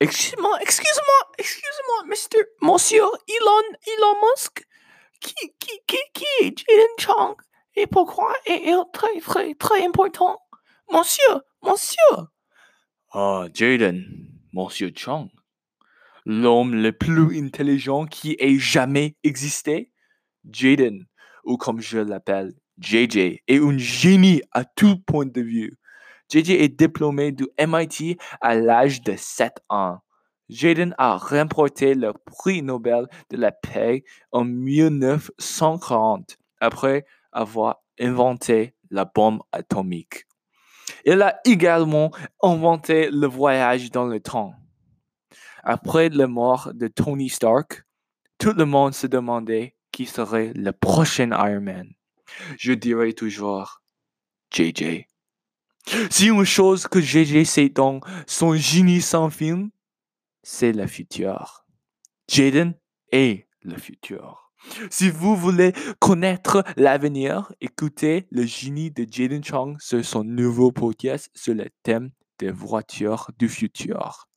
Excuse-moi, excuse-moi, excuse-moi, Mr. Monsieur Elon, Elon Musk. Qui, qui, qui, qui est Jaden Chang? Et pourquoi est-il très, très, très important? Monsieur, monsieur. Ah, Jaden, Monsieur Chang. L'homme le plus intelligent qui ait jamais existé? Jaden, ou comme je l'appelle, JJ, est un génie à tout point de vue. JJ est diplômé du MIT à l'âge de 7 ans. Jaden a remporté le prix Nobel de la paix en 1940 après avoir inventé la bombe atomique. Il a également inventé le voyage dans le temps. Après la mort de Tony Stark, tout le monde se demandait qui serait le prochain Iron Man. Je dirais toujours JJ. Si une chose que JJ sait dans son génie sans film, c'est le futur. Jaden est le futur. Si vous voulez connaître l'avenir, écoutez le génie de Jaden Chong sur son nouveau podcast sur le thème des voitures du futur.